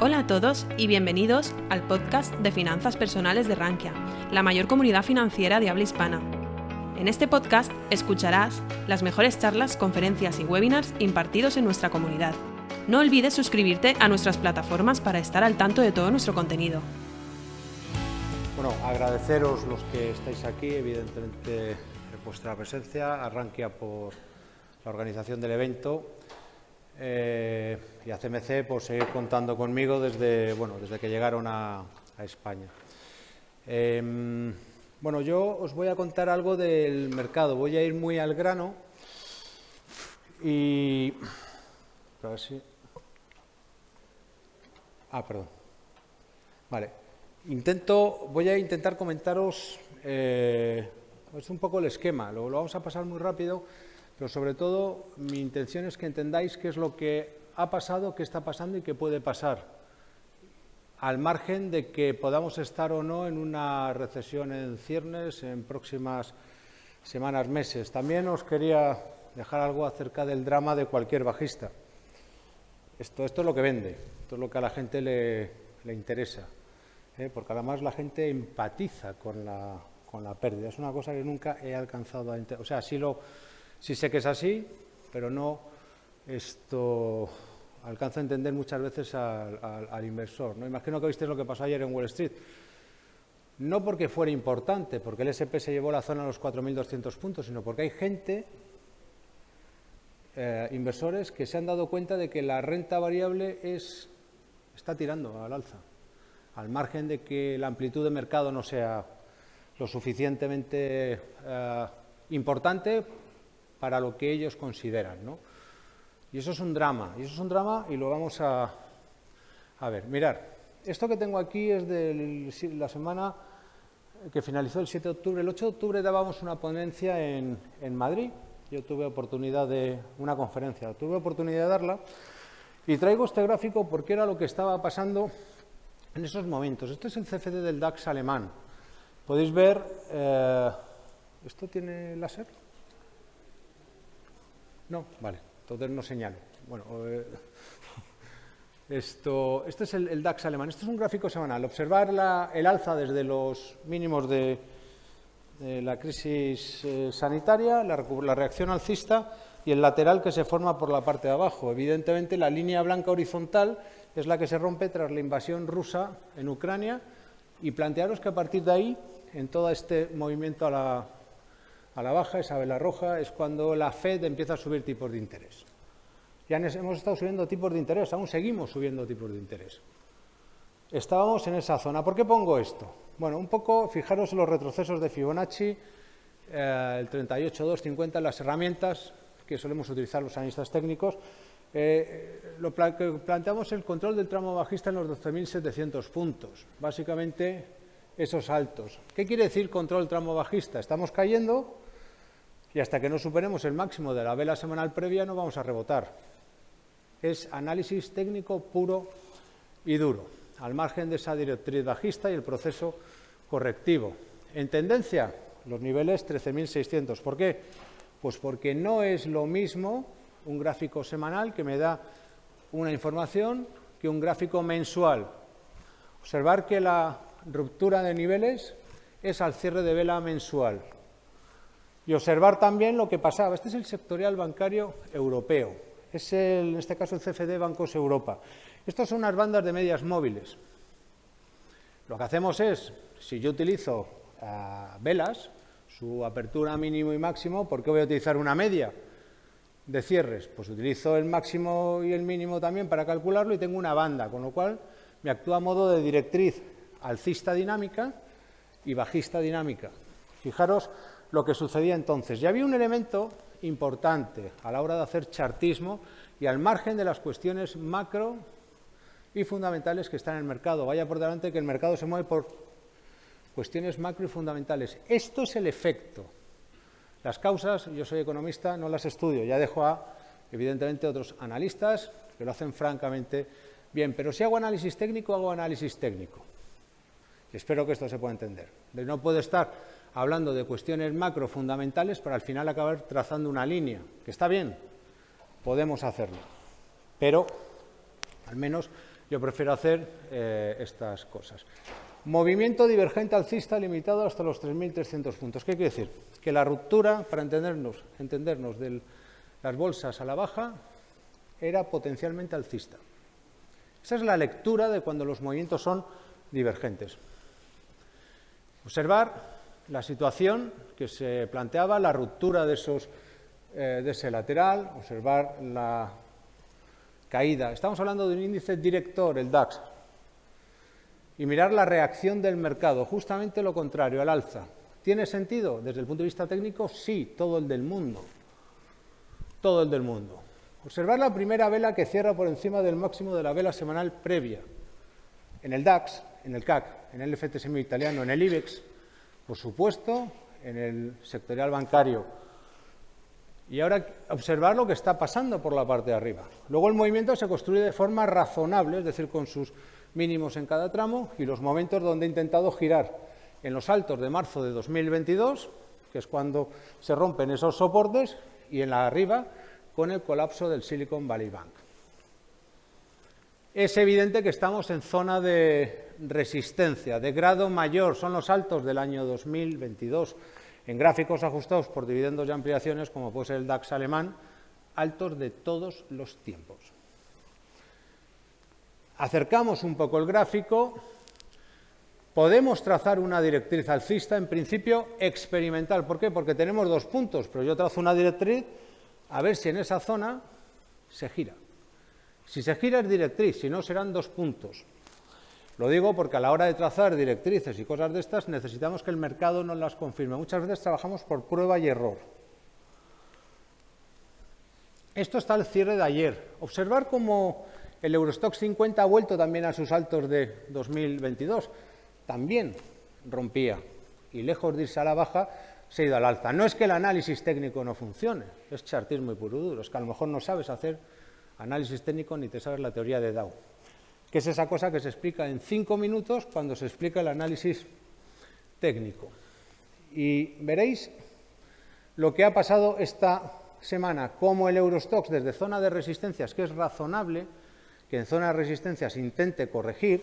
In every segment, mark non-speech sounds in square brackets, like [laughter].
Hola a todos y bienvenidos al podcast de finanzas personales de Rankia, la mayor comunidad financiera de habla hispana. En este podcast escucharás las mejores charlas, conferencias y webinars impartidos en nuestra comunidad. No olvides suscribirte a nuestras plataformas para estar al tanto de todo nuestro contenido. Bueno, agradeceros los que estáis aquí, evidentemente vuestra presencia, a Rankia por la organización del evento eh, y a CMC por seguir contando conmigo desde, bueno, desde que llegaron a, España. Em, bueno, yo os voy a contar algo del mercado, voy a ir muy al grano y... A ver si... Ah, perdón. Vale. Intento, voy a intentar comentaros eh, es un poco el esquema, lo vamos a pasar muy rápido pero sobre todo, mi intención es que entendáis qué es lo que ha pasado, qué está pasando y qué puede pasar, al margen de que podamos estar o no en una recesión en ciernes en próximas semanas, meses. También os quería dejar algo acerca del drama de cualquier bajista. Esto, es lo que vende, esto es lo que a la gente le, interesa, ¿eh? porque además la gente empatiza con la, con la pérdida. Es una cosa que nunca he alcanzado a entender. O sea, si lo Sí sé que es así, pero no esto alcanza a entender muchas veces al, inversor. ¿no? Imagino que visteis lo que pasó ayer en Wall Street. No porque fuera importante, porque el SP se llevó la zona a los 4.200 puntos, sino porque hay gente, eh, inversores, que se han dado cuenta de que la renta variable es, está tirando al alza, al margen de que la amplitud de mercado no sea lo suficientemente eh, importante para lo que ellos consideran. ¿no? Y eso es un drama, y eso es un drama y lo vamos a, a ver. Mirar, esto que tengo aquí es de la semana que finalizó el 7 de octubre. El 8 de octubre dábamos una ponencia en, en Madrid. Yo tuve oportunidad de una conferencia, tuve oportunidad de darla. Y traigo este gráfico porque era lo que estaba pasando en esos momentos. Este es el CFD del DAX alemán. Podéis ver, eh, ¿esto tiene láser? No, vale, entonces no señalo. Bueno, eh, [laughs] esto, este es el, DAX alemán. Esto es un gráfico semanal. Observar el alza desde los mínimos de, la crisis eh, sanitaria, la, la, reacción alcista y el lateral que se forma por la parte de abajo. Evidentemente, la línea blanca horizontal es la que se rompe tras la invasión rusa en Ucrania y plantearos que a partir de ahí, en todo este movimiento a la, a la baja, esa vela roja, es cuando la Fed empieza a subir tipos de interés. Ya hemos estado subiendo tipos de interés, aún seguimos subiendo tipos de interés. Estábamos en esa zona. ¿Por qué pongo esto? Bueno, un poco, fijaros en los retrocesos de Fibonacci, eh, el 38, las herramientas que solemos utilizar los analistas técnicos. Eh, lo planteamos el control del tramo bajista en los 12.700 puntos. Básicamente, esos altos. ¿Qué quiere decir control tramo bajista? Estamos cayendo, y hasta que no superemos el máximo de la vela semanal previa no vamos a rebotar. Es análisis técnico puro y duro, al margen de esa directriz bajista y el proceso correctivo. En tendencia, los niveles 13.600. ¿Por qué? Pues porque no es lo mismo un gráfico semanal que me da una información que un gráfico mensual. Observar que la ruptura de niveles es al cierre de vela mensual, y observar también lo que pasaba. Este es el sectorial bancario europeo. Es el, en este caso el CFD Bancos Europa. Estas son unas bandas de medias móviles. Lo que hacemos es, si yo utilizo eh, velas, su apertura mínimo y máximo, ¿por qué voy a utilizar una media de cierres? Pues utilizo el máximo y el mínimo también para calcularlo y tengo una banda, con lo cual me actúa a modo de directriz alcista dinámica y bajista dinámica. Fijaros lo que sucedía entonces. Y había un elemento importante a la hora de hacer chartismo y al margen de las cuestiones macro y fundamentales que están en el mercado. Vaya por delante que el mercado se mueve por cuestiones macro y fundamentales. Esto es el efecto. Las causas, yo soy economista, no las estudio, ya dejo a, evidentemente, otros analistas que lo hacen francamente bien. Pero si hago análisis técnico, hago análisis técnico. Y espero que esto se pueda entender. No puedo estar hablando de cuestiones macro fundamentales para al final acabar trazando una línea, que está bien, podemos hacerlo, pero al menos Yo prefiero hacer eh, estas cosas. Movimiento divergente alcista limitado hasta los 3.300 puntos. ¿Qué quiere decir? Que la ruptura, para entendernos, entendernos de las bolsas a la baja, era potencialmente alcista. Esa es la lectura de cuando los movimientos son divergentes. Observar la situación que se planteaba, la ruptura de, esos, eh, de ese lateral, observar la caída. Estamos hablando de un índice director, el DAX, y mirar la reacción del mercado, justamente lo contrario, al alza. ¿Tiene sentido? Desde el punto de vista técnico, sí, todo el del mundo. Todo el del mundo. Observar la primera vela que cierra por encima del máximo de la vela semanal previa. En el DAX, en el CAC, en el FTSE italiano, en el IBEX, por supuesto, en el sectorial bancario. Y ahora observar lo que está pasando por la parte de arriba. Luego el movimiento se construye de forma razonable, es decir, con sus mínimos en cada tramo y los momentos donde he intentado girar en los altos de marzo de 2022, que es cuando se rompen esos soportes, y en la arriba con el colapso del Silicon Valley Bank. Es evidente que estamos en zona de resistencia, de grado mayor, son los altos del año 2022. En gráficos ajustados por dividendos y ampliaciones, como puede ser el DAX alemán, altos de todos los tiempos. Acercamos un poco el gráfico, podemos trazar una directriz alcista, en principio experimental. ¿Por qué? Porque tenemos dos puntos, pero yo trazo una directriz a ver si en esa zona se gira. Si se gira es directriz, si no serán dos puntos. Lo digo porque a la hora de trazar directrices y cosas de estas necesitamos que el mercado nos las confirme. Muchas veces trabajamos por prueba y error. Esto está al cierre de ayer. Observar cómo el Eurostock 50 ha vuelto también a sus altos de 2022. También rompía. Y lejos de irse a la baja, se ha ido al alza. No es que el análisis técnico no funcione, es chartismo y puro duro, es que a lo mejor no sabes hacer análisis técnico ni te sabes la teoría de Dow, que es esa cosa que se explica en cinco minutos cuando se explica el análisis técnico. Y veréis lo que ha pasado esta semana, como el Eurostox desde zona de resistencias, que es razonable que en zona de resistencias intente corregir,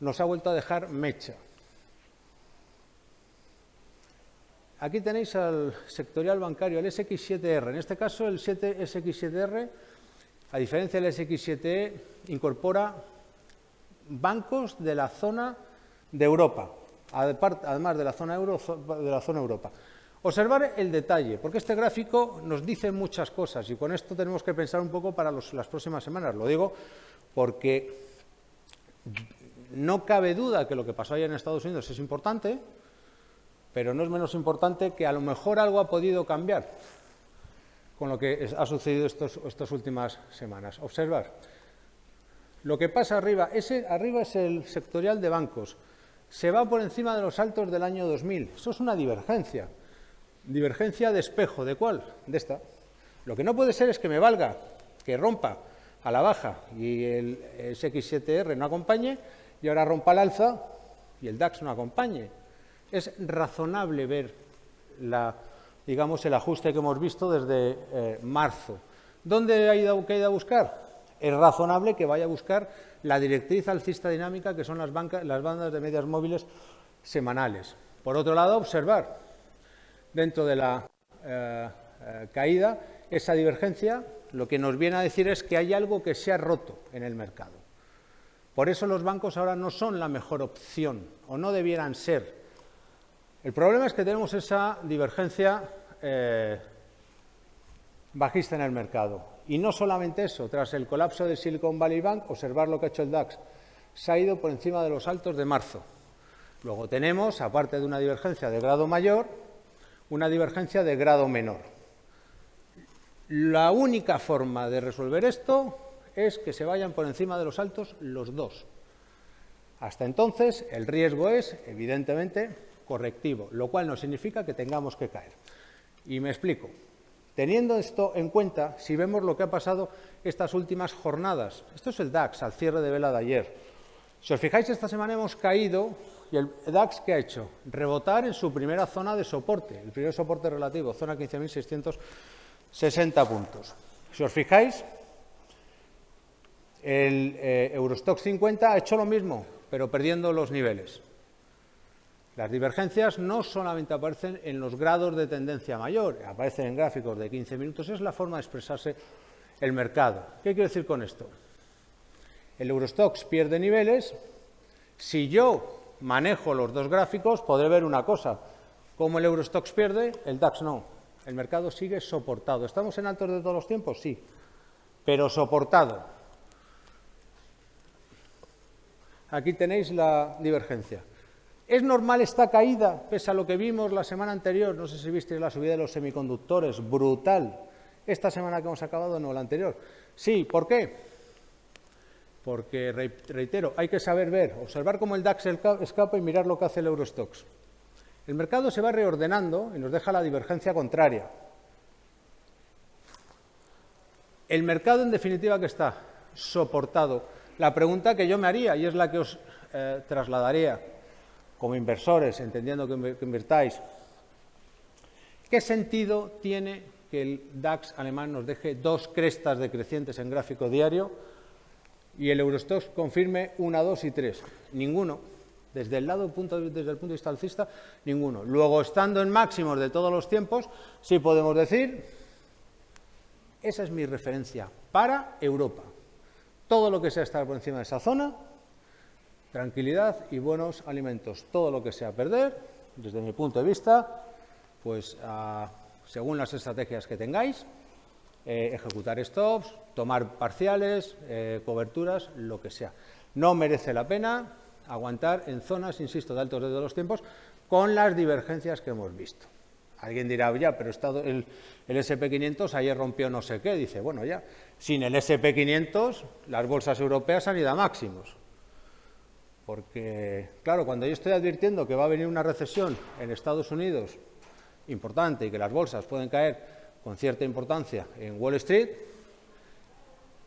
nos ha vuelto a dejar mecha. Aquí tenéis al sectorial bancario, el SX7R. En este caso, el SX7R, a diferencia del SX7E, incorpora bancos de la zona de Europa, además de la zona euro, de la zona Europa. Observar el detalle, porque este gráfico nos dice muchas cosas y con esto tenemos que pensar un poco para las próximas semanas. Lo digo porque no cabe duda que lo que pasó allá en Estados Unidos es importante, pero no es menos importante que a lo mejor algo ha podido cambiar con lo que ha sucedido estas últimas semanas. Observar. Lo que pasa arriba, ese arriba es el sectorial de bancos. Se va por encima de los altos del año 2000. Eso es una divergencia. Divergencia de espejo. ¿De cuál? De esta. Lo que no puede ser es que me valga, que rompa a la baja y el SX7R no acompañe y ahora rompa al alza y el DAX no acompañe es razonable ver digamos, el ajuste que hemos visto desde eh, marzo. ¿Dónde ha que ha ido a buscar? Es razonable que vaya a buscar la directriz alcista dinámica, que son las, bandas de medias móviles semanales. Por otro lado, observar dentro de la eh, eh, caída esa divergencia, lo que nos viene a decir es que hay algo que se ha roto en el mercado. Por eso los bancos ahora no son la mejor opción, o no debieran ser, el problema es que tenemos esa divergencia eh, bajista en el mercado. Y no solamente eso, tras el colapso de Silicon Valley Bank, observar lo que ha hecho el DAX, se ha ido por encima de los altos de marzo. Luego tenemos, aparte de una divergencia de grado mayor, una divergencia de grado menor. La única forma de resolver esto es que se vayan por encima de los altos los dos. Hasta entonces, el riesgo es, evidentemente, correctivo, lo cual no significa que tengamos que caer. Y me explico. Teniendo esto en cuenta, si vemos lo que ha pasado estas últimas jornadas, esto es el DAX al cierre de vela de ayer. Si os fijáis, esta semana hemos caído y el DAX ¿qué ha hecho? Rebotar en su primera zona de soporte, el primer soporte relativo, zona 15.660 puntos. Si os fijáis, El eh, Eurostock 50 ha hecho lo mismo, pero perdiendo los niveles. Las divergencias no solamente aparecen en los grados de tendencia mayor, aparecen en gráficos de 15 minutos, es la forma de expresarse el mercado. ¿Qué quiero decir con esto? El Eurostox pierde niveles. Si yo manejo los dos gráficos, podré ver una cosa. Como el Eurostox pierde, el DAX no. El mercado sigue soportado. ¿Estamos en altos de todos los tiempos? Sí. Pero soportado. Aquí tenéis la divergencia. ¿Es normal esta caída, pese a lo que vimos la semana anterior? No sé si visteis la subida de los semiconductores, brutal. Esta semana que hemos acabado, no, la anterior. Sí, ¿por qué? Porque, reitero, hay que saber ver, observar cómo el DAX escapa y mirar lo que hace el Eurostox. El mercado se va reordenando y nos deja la divergencia contraria. El mercado, en definitiva, que está soportado. La pregunta que yo me haría, y es la que os eh, trasladaría como inversores, entendiendo que, que invertáis, ¿qué sentido tiene que el DAX alemán nos deje dos crestas decrecientes en gráfico diario y el Eurostox confirme una, dos y tres. Ninguno. Desde el, lado, desde el punto de vista alcista, ninguno. Luego, estando en máximos de todos los tiempos, sí podemos decir, esa es mi referencia para Europa. Todo lo que sea estar por encima de esa zona, tranquilidad y buenos alimentos. Todo lo que sea perder, desde mi punto de vista, pues según las estrategias que tengáis, eh, ejecutar stops, tomar parciales, eh, coberturas, lo que sea. No merece la pena aguantar en zonas, insisto, de altos de los tiempos, con las divergencias que hemos visto. Alguien dirá, ya, pero el SP500 ayer rompió no sé qué. Dice, bueno, ya, sin el SP500 las bolsas europeas han ido a máximos. Porque, claro, cuando yo estoy advirtiendo que va a venir una recesión en Estados Unidos importante y que las bolsas pueden caer con cierta importancia en Wall Street,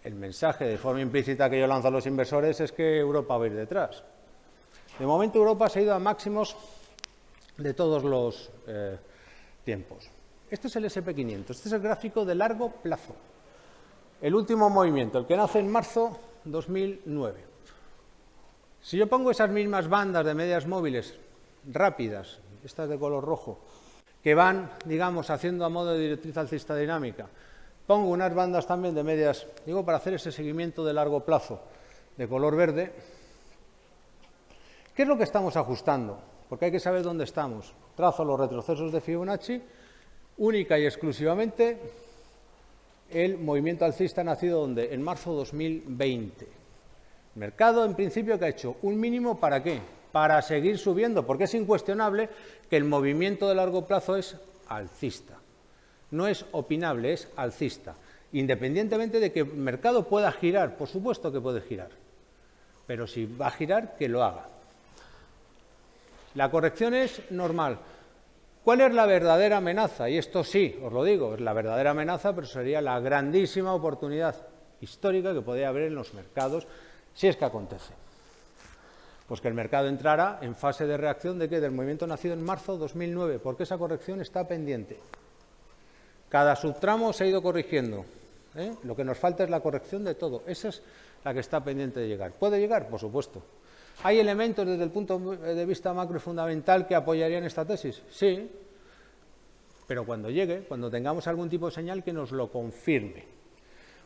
el mensaje de forma implícita que yo lanzo a los inversores es que Europa va a ir detrás. De momento Europa se ha ido a máximos de todos los eh, tiempos. Este es el SP500, este es el gráfico de largo plazo. El último movimiento, el que nace en marzo 2009. Si yo pongo esas mismas bandas de medias móviles rápidas, estas de color rojo, que van, digamos, haciendo a modo de directriz alcista dinámica. Pongo unas bandas también de medias, digo, para hacer ese seguimiento de largo plazo de color verde. ¿Qué es lo que estamos ajustando? Porque hay que saber dónde estamos. Trazo los retrocesos de Fibonacci, única y exclusivamente el movimiento alcista nacido donde? En marzo 2020. Mercado, en principio, que ha hecho un mínimo para qué? para seguir subiendo, porque es incuestionable que el movimiento de largo plazo es alcista. No es opinable, es alcista. Independientemente de que el mercado pueda girar, por supuesto que puede girar, pero si va a girar, que lo haga. La corrección es normal. ¿Cuál es la verdadera amenaza? Y esto sí, os lo digo, es la verdadera amenaza, pero sería la grandísima oportunidad histórica que podría haber en los mercados si es que acontece. Pues que el mercado entrara en fase de reacción de que del movimiento nacido en marzo de 2009, porque esa corrección está pendiente. Cada subtramo se ha ido corrigiendo. ¿eh? Lo que nos falta es la corrección de todo. Esa es la que está pendiente de llegar. ¿Puede llegar? Por supuesto. ¿Hay elementos desde el punto de vista macro fundamental que apoyarían esta tesis? Sí. Pero cuando llegue, cuando tengamos algún tipo de señal que nos lo confirme.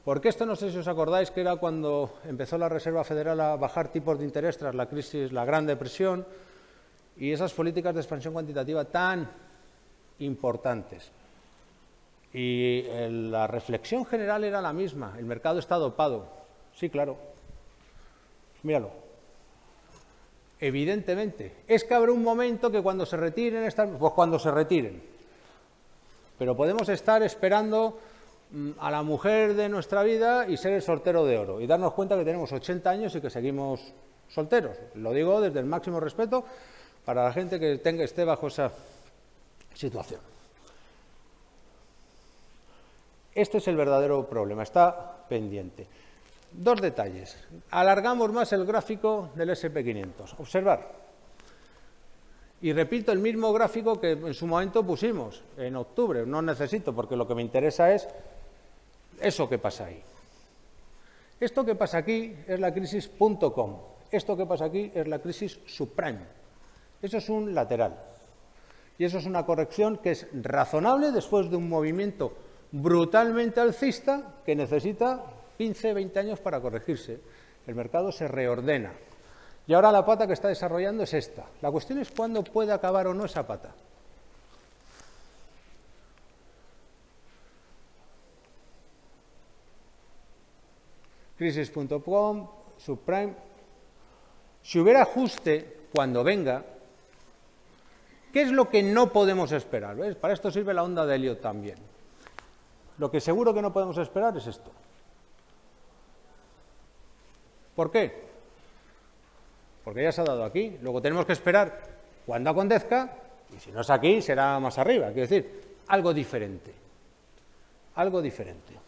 Porque esto no sé si os acordáis que era cuando empezó la Reserva Federal a bajar tipos de interés tras la crisis, la Gran Depresión, y esas políticas de expansión cuantitativa tan importantes. Y la reflexión general era la misma, el mercado está dopado. Sí, claro. Míralo. Evidentemente. Es que habrá un momento que cuando se retiren, pues cuando se retiren. Pero podemos estar esperando a la mujer de nuestra vida y ser el soltero de oro y darnos cuenta que tenemos 80 años y que seguimos solteros. Lo digo desde el máximo respeto para la gente que tenga, esté bajo esa situación. Este es el verdadero problema, está pendiente. Dos detalles. Alargamos más el gráfico del SP500. Observar. Y repito el mismo gráfico que en su momento pusimos en octubre. No necesito, porque lo que me interesa es eso que pasa ahí. Esto que pasa aquí es la crisis.com. Esto que pasa aquí es la crisis subprime. Eso es un lateral. Y eso es una corrección que es razonable después de un movimiento brutalmente alcista que necesita 15, 20 años para corregirse. El mercado se reordena. Y ahora la pata que está desarrollando es esta. La cuestión es cuándo puede acabar o no esa pata. Crisis.com, subprime. Si hubiera ajuste cuando venga, ¿qué es lo que no podemos esperar? Para esto sirve la onda de Elliot también. Lo que seguro que no podemos esperar es esto. ¿Por qué? Porque ya se ha dado aquí. Luego tenemos que esperar cuando acontezca, y si no es aquí, será más arriba. Quiero decir, algo diferente. Algo diferente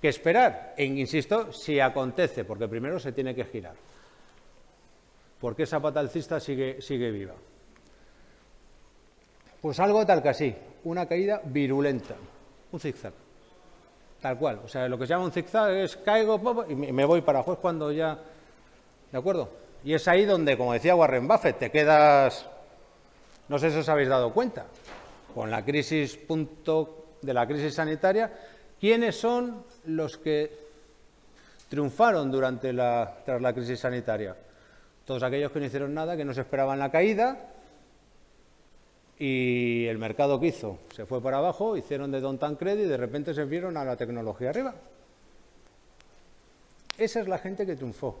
que esperar. E insisto, si acontece, porque primero se tiene que girar. Porque esa pata alcista sigue, sigue viva. Pues algo tal que así, una caída virulenta, un zigzag. Tal cual. O sea, lo que se llama un zigzag es caigo y me voy para es cuando ya. ¿De acuerdo? Y es ahí donde, como decía Warren Buffett, te quedas. No sé si os habéis dado cuenta. Con la crisis punto de la crisis sanitaria, ¿quiénes son los que triunfaron durante tras la crisis sanitaria. Todos aquellos que no hicieron nada, que no se esperaban la caída y el mercado que hizo se fue para abajo, hicieron de Don Tancred y de repente se vieron a la tecnología arriba. Esa es la gente que triunfó.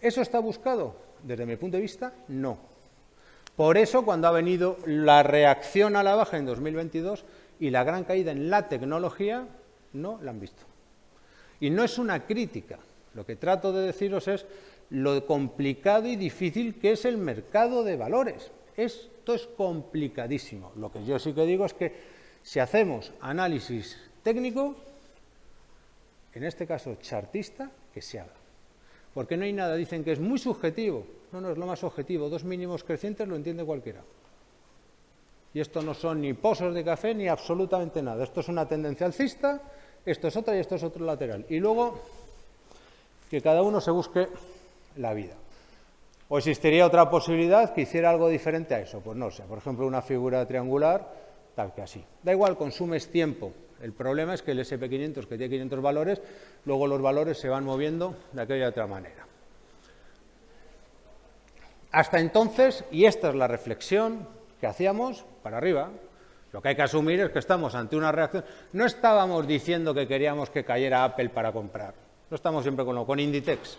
¿Eso está buscado? Desde mi punto de vista, no. Por eso, cuando ha venido la reacción a la baja en 2022 y la gran caída en la tecnología, no la han visto. Y no es una crítica. Lo que trato de deciros es lo complicado y difícil que es el mercado de valores. Esto es complicadísimo. Lo que yo sí que digo es que si hacemos análisis técnico, en este caso chartista, que se haga. Porque no hay nada, dicen que es muy subjetivo. No, no, es lo más objetivo. Dos mínimos crecientes lo entiende cualquiera. Y esto no son ni pozos de café ni absolutamente nada. Esto es una tendencia alcista esto es otra y esto es otro lateral. Y luego que cada uno se busque la vida. ¿O existiría otra posibilidad que hiciera algo diferente a eso? Pues no sé, por ejemplo, una figura triangular, tal que así. Da igual, consumes tiempo. El problema es que el SP500, que tiene 500 valores, luego los valores se van moviendo de aquella otra manera. Hasta entonces, y esta es la reflexión que hacíamos, para arriba, lo que hay que asumir es que estamos ante una reacción. No estábamos diciendo que queríamos que cayera Apple para comprar. No estamos siempre con Inditex.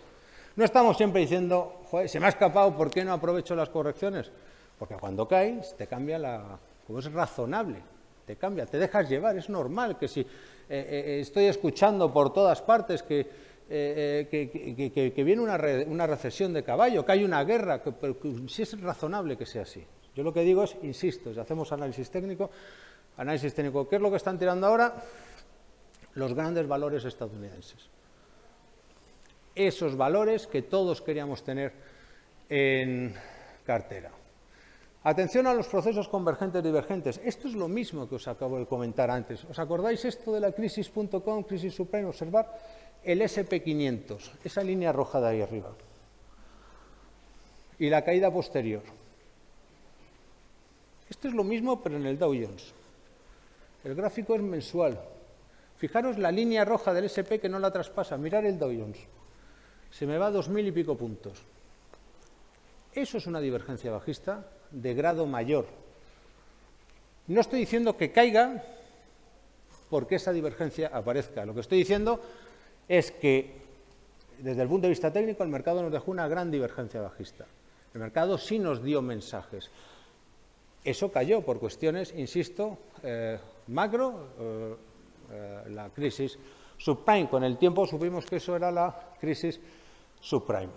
No estamos siempre diciendo, joder, se me ha escapado, ¿por qué no aprovecho las correcciones? Porque cuando caes te cambia la... como es razonable, te cambia, te dejas llevar, es normal que si eh, eh, estoy escuchando por todas partes que, eh, que, viene una, una, recesión de caballo, que hay una guerra, que, si es razonable que sea así. Yo lo que digo es, insisto, si hacemos análisis técnico, análisis técnico, ¿qué es lo que están tirando ahora? Los grandes valores estadounidenses. Esos valores que todos queríamos tener en cartera. Atención a los procesos convergentes y divergentes. Esto es lo mismo que os acabo de comentar antes. ¿Os acordáis esto de la crisis.com, crisis suprema? Observar el SP500, esa línea roja de ahí arriba. Y la caída posterior. Esto es lo mismo, pero en el Dow Jones. El gráfico es mensual. Fijaros la línea roja del SP que no la traspasa. Mirar el Dow Jones. Se me va a dos mil y pico puntos. Eso es una divergencia bajista de grado mayor. No estoy diciendo que caiga porque esa divergencia aparezca. Lo que estoy diciendo es que, desde el punto de vista técnico, el mercado nos dejó una gran divergencia bajista. El mercado sí nos dio mensajes. Eso cayó por cuestiones, insisto, eh, macro, eh, eh, la crisis subprime. Con el tiempo supimos que eso era la crisis subprime.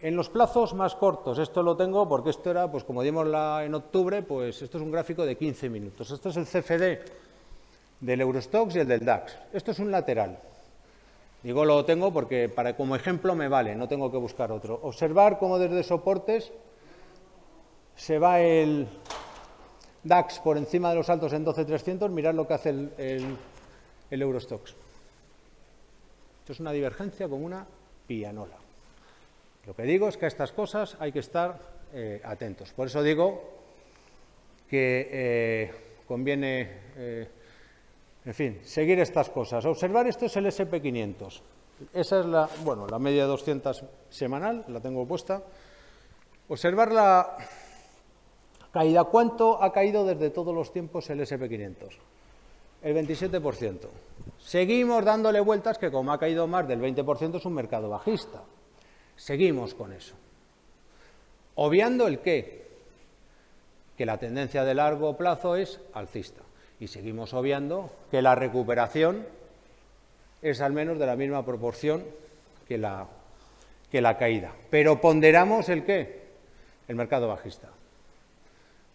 En los plazos más cortos, esto lo tengo porque esto era, pues como dimos en octubre, pues esto es un gráfico de 15 minutos. Esto es el CFD del Eurostox y el del DAX. Esto es un lateral. Digo lo tengo porque como ejemplo me vale, no tengo que buscar otro. Observar cómo desde soportes se va el DAX por encima de los altos en 12.300, mirad lo que hace el, el, Eurostox. Esto es una divergencia como una pianola. Lo que digo es que a estas cosas hay que estar eh, atentos. Por eso digo que eh, conviene, eh, en fin, seguir estas cosas. Observar esto es el SP500. Esa es la, bueno, la media de 200 semanal, la tengo puesta. Observar la caída. ¿Cuánto ha caído desde todos los tiempos el SP500? El 27%. Seguimos dándole vueltas que como ha caído más del 20% es un mercado bajista. Seguimos con eso. Obviando el qué? Que la tendencia de largo plazo es alcista. Y seguimos obviando que la recuperación es al menos de la misma proporción que la, que la caída. Pero ponderamos el qué? El mercado bajista.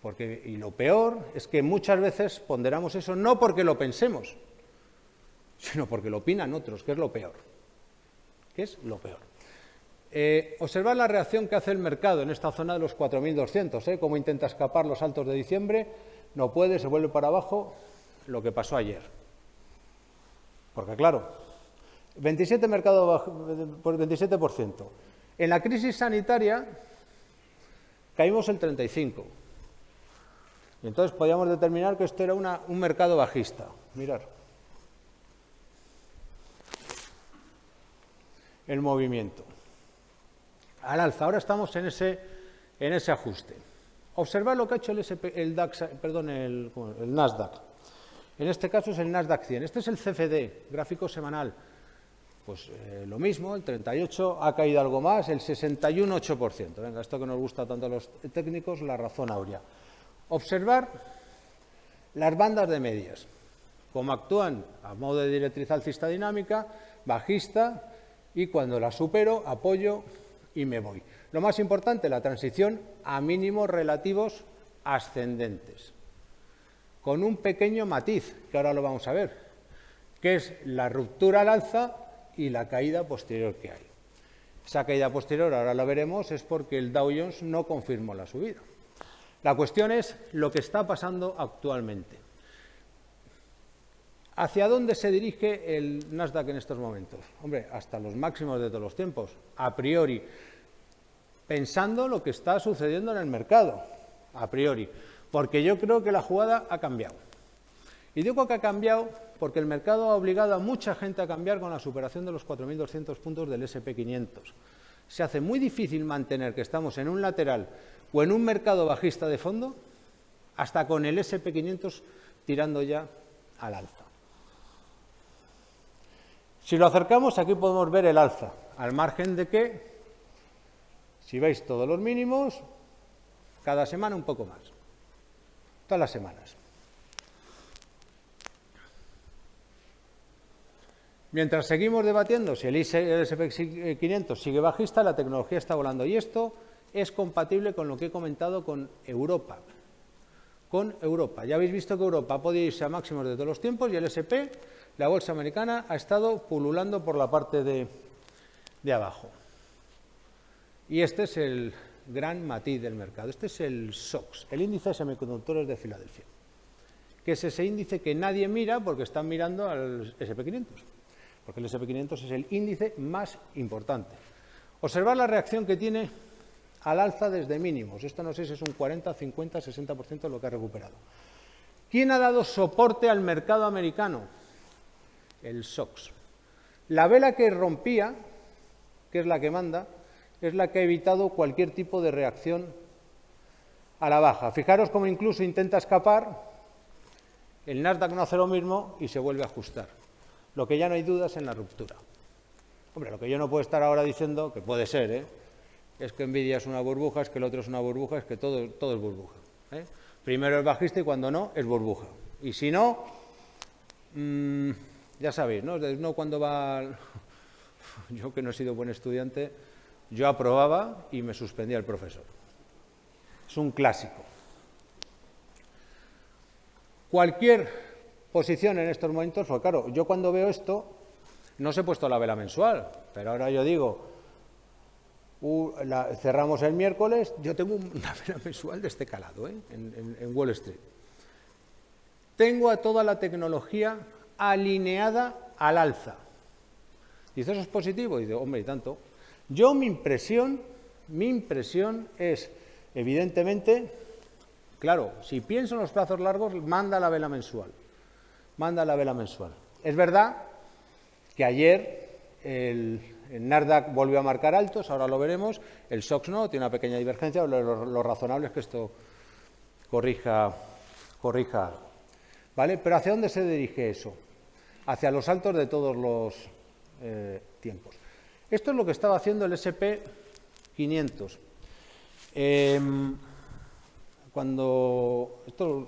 Porque, y lo peor es que muchas veces ponderamos eso no porque lo pensemos, sino porque lo opinan otros, que es lo peor. ¿Qué es lo peor? Eh, observar la reacción que hace el mercado en esta zona de los 4.200, ¿eh? cómo intenta escapar los altos de diciembre, no puede, se vuelve para abajo, lo que pasó ayer. Porque claro, 27 mercado por 27%. En la crisis sanitaria caímos el 35. Y entonces podíamos determinar que esto era un mercado bajista. Mirar. El movimiento. Al alza. Ahora estamos en ese, en ese ajuste. Observad lo que ha hecho el, el, DAX, perdón, el, Nasdaq. En este caso es el Nasdaq 100. Este es el CFD, gráfico semanal. Pues eh, lo mismo, el 38 ha caído algo más, el 61,8%. Venga, esto que nos gusta tanto a los técnicos, la razón aurea. Observar las bandas de medias, cómo actúan a modo de directriz alcista dinámica, bajista, y cuando la supero, apoyo y me voy. Lo más importante, la transición a mínimos relativos ascendentes con un pequeño matiz, que ahora lo vamos a ver, que es la ruptura al alza y la caída posterior que hay. Esa caída posterior, ahora la veremos, es porque el Dow Jones no confirmó la subida. La cuestión es lo que está pasando actualmente. ¿Hacia dónde se dirige el Nasdaq en estos momentos? Hombre, hasta los máximos de todos los tiempos, a priori, pensando lo que está sucediendo en el mercado, a priori porque yo creo que la jugada ha cambiado. Y digo que ha cambiado porque el mercado ha obligado a mucha gente a cambiar con la superación de los 4.200 puntos del SP500. Se hace muy difícil mantener que estamos en un lateral o en un mercado bajista de fondo hasta con el SP500 tirando ya al alza. Si lo acercamos, aquí podemos ver el alza, al margen de que, si veis todos los mínimos, cada semana un poco más todas las semanas. Mientras seguimos debatiendo si el S&P 500 sigue bajista, la tecnología está volando. Y esto es compatible con lo que he comentado con Europa. Con Europa. Ya habéis visto que Europa ha podido irse a máximos de todos los tiempos y el S&P, la bolsa americana, ha estado pululando por la parte de, de abajo. Y este es el, gran matiz del mercado. Este es el SOX, el índice de semiconductores de Filadelfia, que es ese índice que nadie mira porque están mirando al SP500, porque el SP500 es el índice más importante. Observar la reacción que tiene al alza desde mínimos. Esto no sé si es un 40, 50, 60% de lo que ha recuperado. ¿Quién ha dado soporte al mercado americano? El SOX. La vela que rompía, que es la que manda, es la que ha evitado cualquier tipo de reacción a la baja. Fijaros cómo incluso intenta escapar, el Nasdaq no hace lo mismo y se vuelve a ajustar. Lo que ya no hay dudas en la ruptura. Hombre, lo que yo no puedo estar ahora diciendo, que puede ser, ¿eh? es que Nvidia es una burbuja, es que el otro es una burbuja, es que todo, todo es burbuja. ¿eh? Primero es bajista y cuando no, es burbuja. Y si no, mm, ya sabéis, ¿no? no cuando va... [laughs] Yo que no he sido buen estudiante, yo aprobaba y me suspendía el profesor. Es un clásico. Cualquier posición en estos momentos, porque claro, yo cuando veo esto, no se he puesto la vela mensual, pero ahora yo digo, cerramos el miércoles, yo tengo [laughs] una vela mensual de este calado ¿eh? en, Wall Street. tengo a toda la tecnología alineada al alza. Dice, ¿eso es positivo? Y dice, hombre, y tanto. Yo mi impresión, mi impresión es, evidentemente, claro, si pienso en los plazos largos, manda la vela mensual. Manda la vela mensual. Es verdad que ayer el, Nasdaq volvió a marcar altos, ahora lo veremos, el SOX no, tiene una pequeña divergencia, lo, razonable es que esto corrija, corrija. ¿Vale? Pero ¿hacia dónde se dirige eso? Hacia los altos de todos los eh, tiempos. Esto es lo que estaba haciendo el SP 500. Em, cuando esto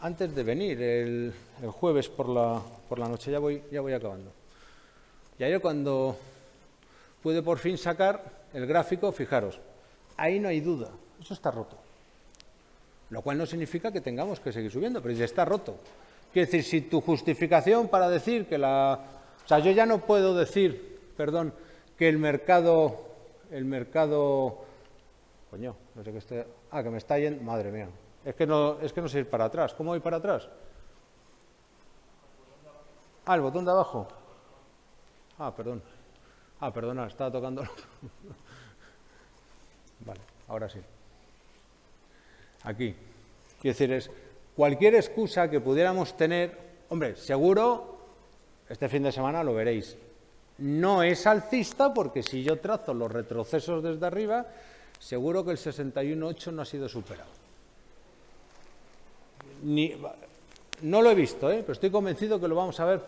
antes de venir el, jueves por la, por la noche ya voy ya voy acabando. Y ayer cuando pude por fin sacar el gráfico, fijaros, ahí no hay duda, eso está roto. Lo cual no significa que tengamos que seguir subiendo, pero ya está roto. Quiere decir, si tu justificación para decir que la... O sea, yo ya no puedo decir, perdón, que el mercado... El mercado... Coño, no sé qué esté... Ah, que me está yendo... Madre mía. Es que no, es que no sé ir para atrás. ¿Cómo voy para atrás? Ah, el botón de abajo. Ah, perdón. Ah, perdona, estaba tocando. [laughs] vale, ahora sí. Aquí. Quiero decir, es cualquier excusa que pudiéramos tener, hombre, seguro, este fin de semana lo veréis, no es alcista porque si yo trazo los retrocesos desde arriba, seguro que el 61.8 no ha sido superado. No lo he visto, ¿eh? pero estoy convencido que lo vamos a ver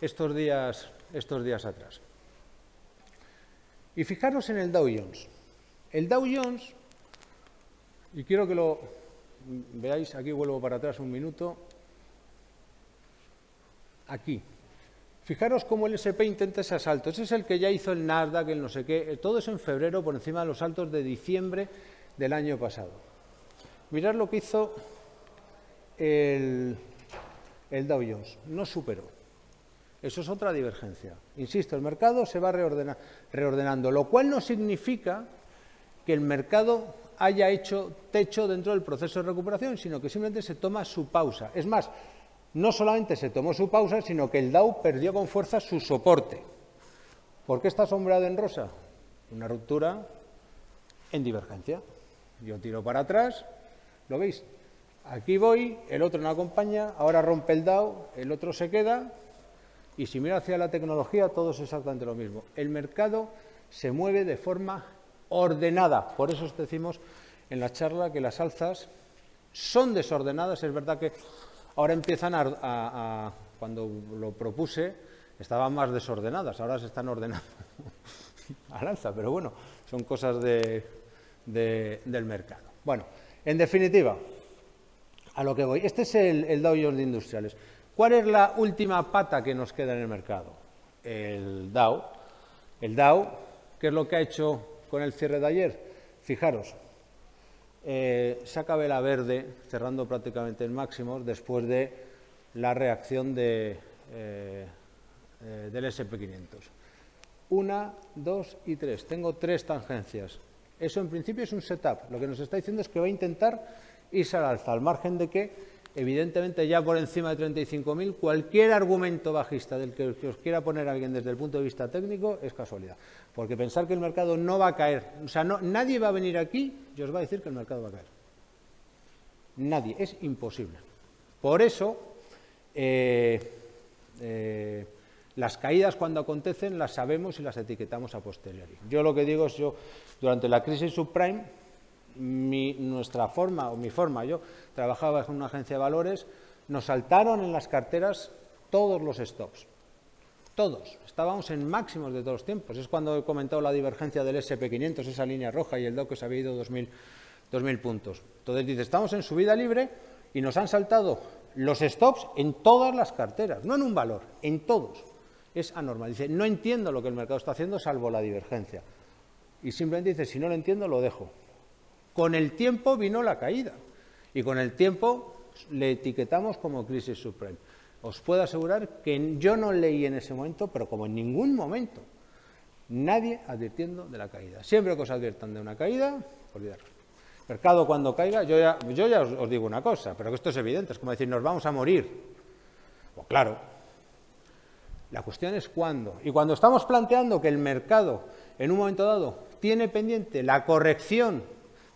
estos días, estos días atrás. Y fijaros en el Dow Jones. El Dow Jones, y quiero que lo veáis, aquí vuelvo para atrás un minuto, aquí. Fijaros cómo el SP intenta ese asalto. Ese es el que ya hizo el Nasdaq, el no sé qué. Todo eso en febrero por encima de los saltos de diciembre del año pasado. Mirad lo que hizo el, el Dow Jones. No superó. Eso es otra divergencia. Insisto, el mercado se va reordenando, lo cual no significa que el mercado haya hecho techo dentro del proceso de recuperación, sino que simplemente se toma su pausa. Es más, no solamente se tomó su pausa, sino que el Dow perdió con fuerza su soporte. ¿Por qué está sombreado en rosa? Una ruptura en divergencia. Yo tiro para atrás, ¿lo veis? Aquí voy, el otro no acompaña, ahora rompe el Dow, el otro se queda, y si miro hacia la tecnología, todo es exactamente lo mismo. El mercado se mueve de forma ordenada. Por eso decimos en la charla que las alzas son desordenadas. Es verdad que ahora empiezan a, cuando lo propuse, estaban más desordenadas, ahora se están ordenando [laughs] al alza, pero bueno, son cosas del mercado. Bueno, en definitiva, a lo que voy. Este es el, el Dow Jones de Industriales. ¿Cuál es la última pata que nos queda en el mercado? El Dow. El Dow, ¿qué es lo que ha hecho con el cierre de ayer? Fijaros, eh, saca vela verde, cerrando prácticamente en máximos, después de la reacción eh, eh, del SP500. Una, dos y tres. Tengo tres tangencias. Eso en principio es un setup. Lo que nos está diciendo es que va a intentar irse al alza, al margen de que evidentemente ya por encima de 35.000, cualquier argumento bajista del que, os quiera poner alguien desde el punto de vista técnico es casualidad. Porque pensar que el mercado no va a caer, o sea, no, nadie va a venir aquí y os va a decir que el mercado va a caer. Nadie, es imposible. Por eso, eh, eh, las caídas cuando acontecen las sabemos y las etiquetamos a posteriori. Yo lo que digo es, yo durante la crisis subprime, mi, nuestra forma, o mi forma, yo trabajaba en una agencia de valores, nos saltaron en las carteras todos los stops. Todos. Estábamos en máximos de todos los tiempos. Es cuando he comentado la divergencia del SP500, esa línea roja, y el DOC que se había ido 2.000, puntos. Entonces dice, estamos en subida libre y nos han saltado los stops en todas las carteras, no en un valor, en todos. Es anormal. Dice, no entiendo lo que el mercado está haciendo salvo la divergencia. Y simplemente dice, si no lo entiendo, lo dejo. Con el tiempo vino la caída y con el tiempo le etiquetamos como crisis suprema. Os puedo asegurar que yo no leí en ese momento, pero como en ningún momento, nadie advirtiendo de la caída. Siempre que os adviertan de una caída, olvidarlo. mercado cuando caiga, yo ya, yo ya os, os, digo una cosa, pero que esto es evidente, es como decir, nos vamos a morir. Pues claro, la cuestión es cuándo. Y cuando estamos planteando que el mercado, en un momento dado, tiene pendiente la corrección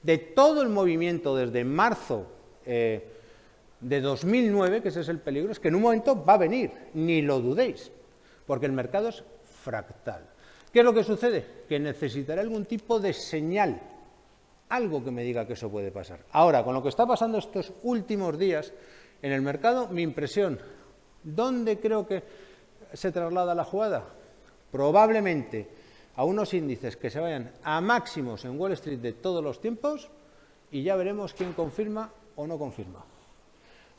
de todo el movimiento desde marzo eh, de 2009, que ese es el peligro, es que en un momento va a venir, ni lo dudéis, porque el mercado es fractal. ¿Qué es lo que sucede? Que necesitará algún tipo de señal, algo que me diga que eso puede pasar. Ahora, con lo que está pasando estos últimos días en el mercado, mi impresión, ¿dónde creo que se traslada la jugada? Probablemente a unos índices que se vayan a máximos en Wall Street de todos los tiempos y ya veremos quién confirma o no confirma.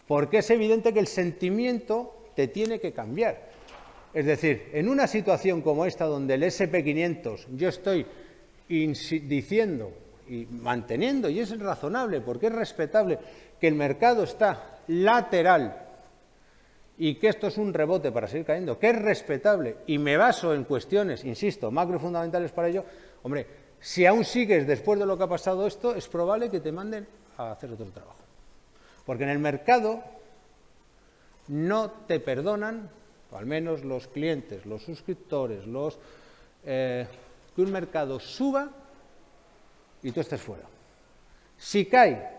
Porque es evidente que el sentimiento te tiene que cambiar. Es decir, en una situación como esta donde el SP500 yo estoy diciendo y manteniendo, y es razonable porque es respetable, que el mercado está lateral y que esto es un rebote para seguir cayendo, que es respetable y me baso en cuestiones, insisto, macro fundamentales para ello, hombre, si aún sigues después de lo que ha pasado esto, es probable que te manden a hacer otro trabajo. Porque en el mercado no te perdonan, o al menos los clientes, los suscriptores, los eh, que un mercado suba y tú estés fuera. Si cae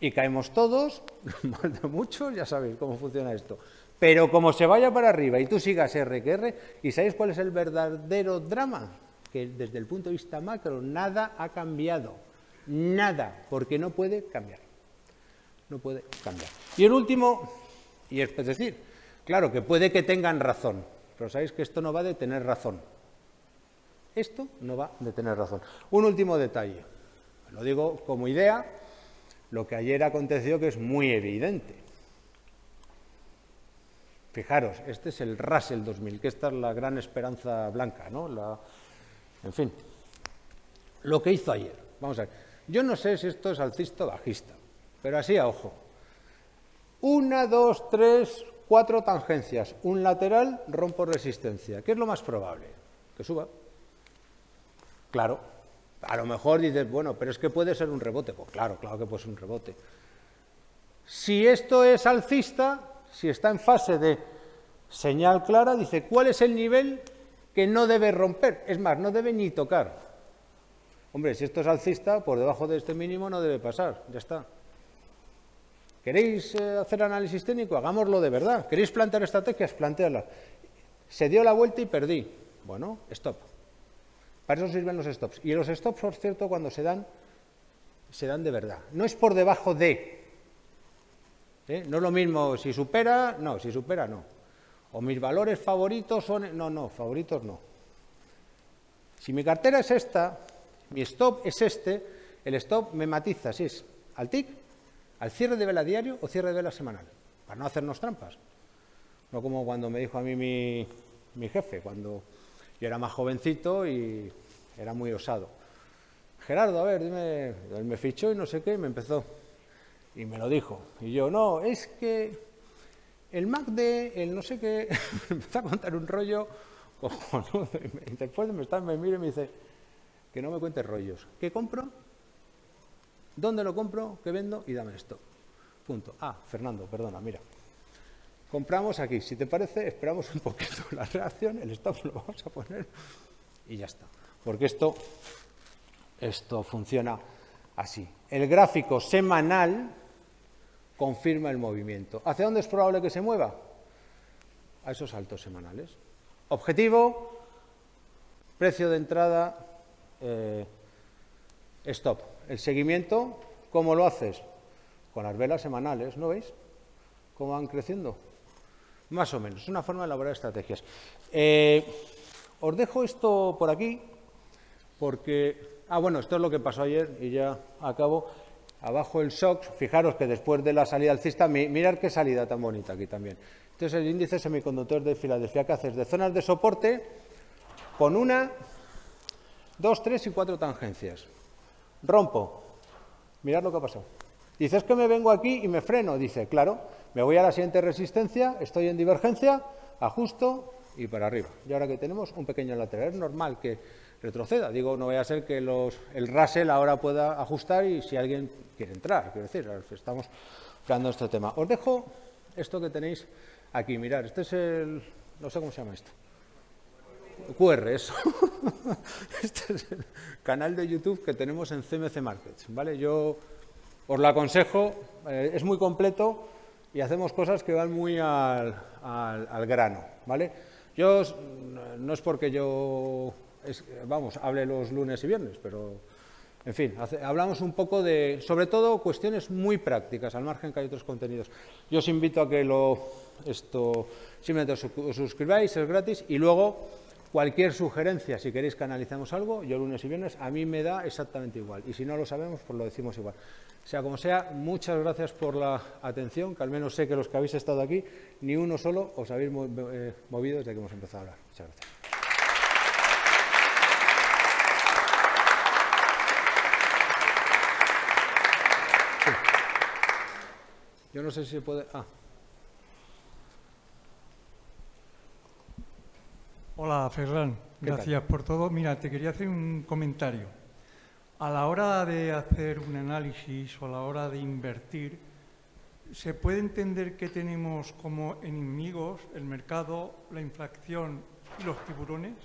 y caemos todos, [laughs] mal de muchos, ya sabéis cómo funciona esto. Pero como se vaya para arriba y tú sigas R que R, ¿y sabéis cuál es el verdadero drama? Que desde el punto de vista macro nada ha cambiado. Nada, porque no puede cambiar. No puede cambiar. Y el último, y es decir, claro que puede que tengan razón, pero sabéis que esto no va de tener razón. Esto no va de tener razón. Un último detalle, lo digo como idea, lo que ayer aconteció que es muy evidente. Fijaros, este es el Russell 2000, que esta es la gran esperanza blanca, ¿no? En fin, lo que hizo ayer. Vamos a ver. Yo no sé si esto es alcista o bajista, pero así a ojo. Una, dos, tres, cuatro tangencias. Un lateral, rompo resistencia. ¿Qué es lo más probable? Que suba. Claro, a lo mejor dices, bueno, pero es que puede ser un rebote. Pues claro, claro que puede ser un rebote. Si esto es alcista, si está en fase de señal clara, dice, ¿cuál es el nivel que no debe romper? Es más, no debe ni tocar. Hombre, si esto es alcista, por debajo de este mínimo no debe pasar, ya está. ¿Queréis eh, hacer análisis técnico? Hagámoslo de verdad. ¿Queréis plantear estrategias? Plantearlas. Se dio la vuelta y perdí. Bueno, stop. Para eso sirven los stops. Y los stops, por cierto, cuando se dan, se dan de verdad. No es por debajo de. ¿eh? No es lo mismo si supera, no, si supera, no. O mis valores favoritos son. No, no, favoritos no. Si mi cartera es esta, mi stop es este, el stop me matiza si es al TIC, al cierre de vela diario o cierre de vela semanal, para no hacernos trampas. No como cuando me dijo a mí mi, mi jefe, cuando yo era más jovencito y era muy osado. Gerardo, a ver, dime, él me fichó y no sé qué, me empezó. Y me lo dijo. Y yo, no, es que el Mac de, el no sé qué, [laughs] me empezó a contar un rollo [laughs] Y después me, está, me mira y me dice, que no me cuentes rollos. ¿Qué compro? ¿Dónde lo compro? ¿Qué vendo? Y dame esto. Punto. Ah, Fernando, perdona, mira. Compramos aquí. Si te parece, esperamos un poquito la reacción, el stop lo vamos a poner y ya está. Porque esto, esto funciona así. El gráfico semanal confirma el movimiento. ¿Hacia dónde es probable que se mueva? A esos altos semanales. Objetivo, precio de entrada, eh, stop. El seguimiento, ¿cómo lo haces? Con las velas semanales, ¿no veis? ¿Cómo van creciendo? Más o menos, es una forma de elaborar estrategias. Eh, os dejo esto por aquí, porque... Ah, bueno, esto es lo que pasó ayer y ya acabo. Abajo el SOX, fijaros que después de la salida alcista, mirar qué salida tan bonita aquí también. Entonces el índice semiconductor de Filadelfia, ¿qué haces? De zonas de soporte con una, dos, tres y cuatro tangencias. Rompo. Mirad lo que ha pasado. Dices que me vengo aquí y me freno. Dice, claro, me voy a la siguiente resistencia, estoy en divergencia, ajusto y para arriba. Y ahora que tenemos un pequeño lateral, es normal que retroceda. Digo, no vaya a ser que los, el Russell ahora pueda ajustar y si alguien quiere entrar, quiero decir, estamos hablando este tema. Os dejo esto que tenéis aquí, mirar, este es el, no sé cómo se llama esto. QR, eso. [laughs] este es el canal de YouTube que tenemos en CMC Markets, ¿vale? Yo os lo aconsejo, eh, es muy completo y hacemos cosas que van muy al, al grano, ¿vale? Yo, no es porque yo vamos, hable los lunes y viernes, pero, en fin, hablamos un poco de, sobre todo, cuestiones muy prácticas, al margen que hay otros contenidos. Yo os invito a que lo, esto, simplemente os, suscribáis, es gratis, y luego cualquier sugerencia, si queréis que analicemos algo, yo lunes y viernes, a mí me da exactamente igual, y si no lo sabemos, pues lo decimos igual. Sea como sea, muchas gracias por la atención, que al menos sé que los que habéis estado aquí, ni uno solo os habéis eh, movido desde que hemos empezado a hablar. Muchas gracias. Yo no sé si se puede... Ah. Hola, Ferran. Gracias por todo. Mira, te quería hacer un comentario. A la hora de hacer un análisis o a la hora de invertir, ¿se puede entender que tenemos como enemigos el mercado, la inflación y los tiburones?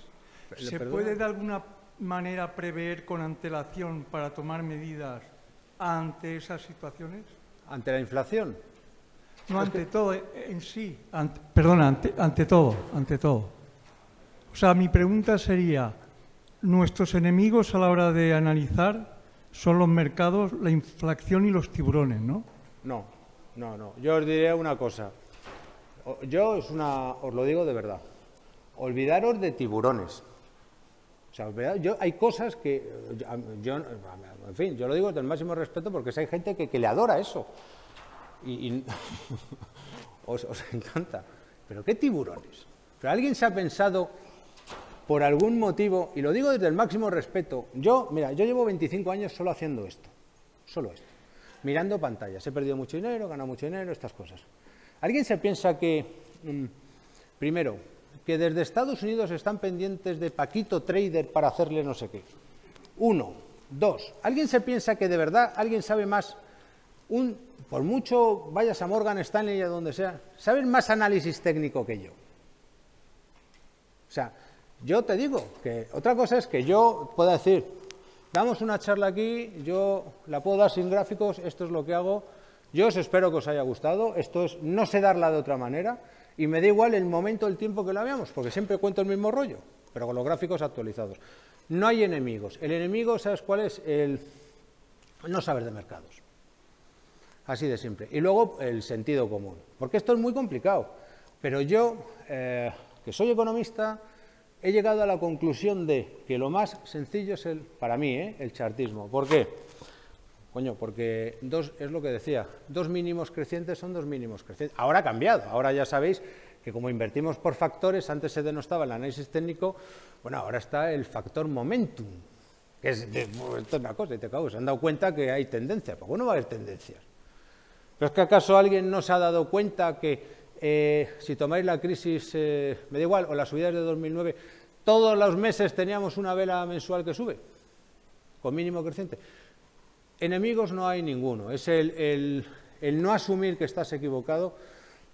¿Se puede de alguna manera prever con antelación para tomar medidas ante esas situaciones? ante la inflación. No, ante todo en sí, perdona, ante, todo, ante todo. O sea, mi pregunta sería, nuestros enemigos a la hora de analizar son los mercados, la inflación y los tiburones, ¿no? No, no, no. Yo os diré una cosa. Yo es una, os lo digo de verdad. Olvidaros de tiburones. O sea, yo, hay cosas que, yo, en fin, yo lo digo desde el máximo respeto porque hay gente que, le adora eso. Y, [laughs] os, encanta. Pero qué tiburones. Alguien se ha pensado por algún motivo, y lo digo desde el máximo respeto, yo, mira, yo llevo 25 años solo haciendo esto, solo esto, mirando pantallas. He perdido mucho dinero, he ganado mucho dinero, estas cosas. ¿Alguien se piensa que, mm, primero, que desde Estados Unidos están pendientes de Paquito Trader para hacerle no sé qué. Uno. Dos. ¿Alguien se piensa que de verdad alguien sabe más? Un, por mucho vayas a Morgan Stanley y a donde sea, saben más análisis técnico que yo. O sea, yo te digo que otra cosa es que yo pueda decir, damos una charla aquí, yo la puedo dar sin gráficos, esto es lo que hago, yo os espero que os haya gustado, esto es, no sé darla de otra manera, y me da igual el momento, el tiempo que la veamos, porque siempre cuento el mismo rollo, pero con los gráficos actualizados. No hay enemigos. El enemigo, ¿sabes cuál es? El no saber de mercados. Así de simple. Y luego el sentido común. Porque esto es muy complicado. Pero yo, eh, que soy economista, he llegado a la conclusión de que lo más sencillo es el, para mí, ¿eh? el chartismo. ¿Por qué? Coño, porque dos, es lo que decía, dos mínimos crecientes son dos mínimos crecientes. Ahora ha cambiado, ahora ya sabéis que como invertimos por factores, antes se denostaba el análisis técnico, bueno, ahora está el factor momentum, que es, es una cosa, y te cago, se han dado cuenta que hay tendencia, pues bueno, va a haber tendencias. Pero es que acaso alguien no se ha dado cuenta que eh, si tomáis la crisis, eh, me da igual, o las subidas de 2009, todos los meses teníamos una vela mensual que sube, con mínimo creciente. Enemigos no hay ninguno, es el, no asumir que estás equivocado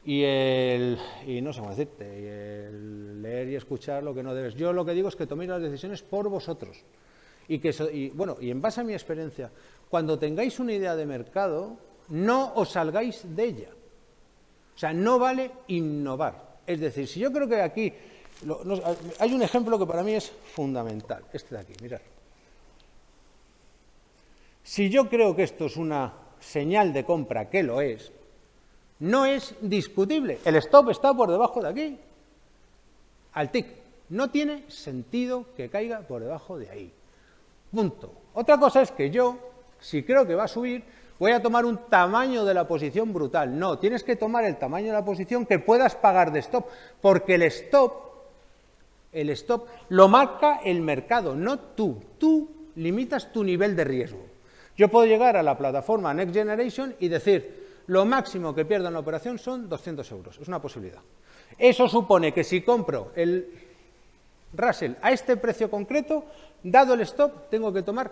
y el, y no sé cómo decirte, el leer y escuchar lo que no debes. Yo lo que digo es que toméis las decisiones por vosotros. Y, que, y, bueno, y en base a mi experiencia, cuando tengáis una idea de mercado, no os salgáis de ella. Sea, no vale innovar. Es decir, si yo creo que aquí hay un ejemplo que para mí es fundamental, este de aquí, mirad. Si yo creo que esto es una señal de compra, que lo es, no es discutible. El stop está por debajo de aquí, al tick. No tiene sentido que caiga por debajo de ahí. Punto. Otra cosa es que yo, si creo que va a subir, voy a tomar un tamaño de la posición brutal. No, tienes que tomar el tamaño de la posición que puedas pagar de stop, porque el stop, el stop lo marca el mercado, no tú. Tú limitas tu nivel de riesgo. Yo puedo llegar a la plataforma Next Generation y decir, lo máximo que pierdo en la operación son 200 euros, es una posibilidad. Eso supone que si compro el Russell a este precio concreto, dado el stop, tengo que tomar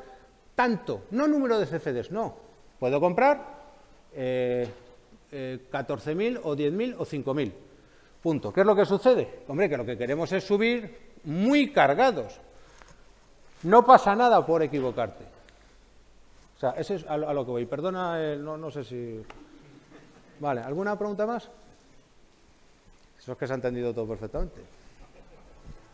tanto, no número de CFDs, no. Puedo comprar eh, 14.000 eh, o 10.000 o 5.000. Punto. ¿Qué es lo que sucede? Hombre, que lo que queremos es subir muy cargados. No pasa nada por equivocarte. O sea, eso es a lo, que voy. Perdona, eh, no, no sé si... Vale, ¿alguna pregunta más? Eso es que se ha entendido todo perfectamente.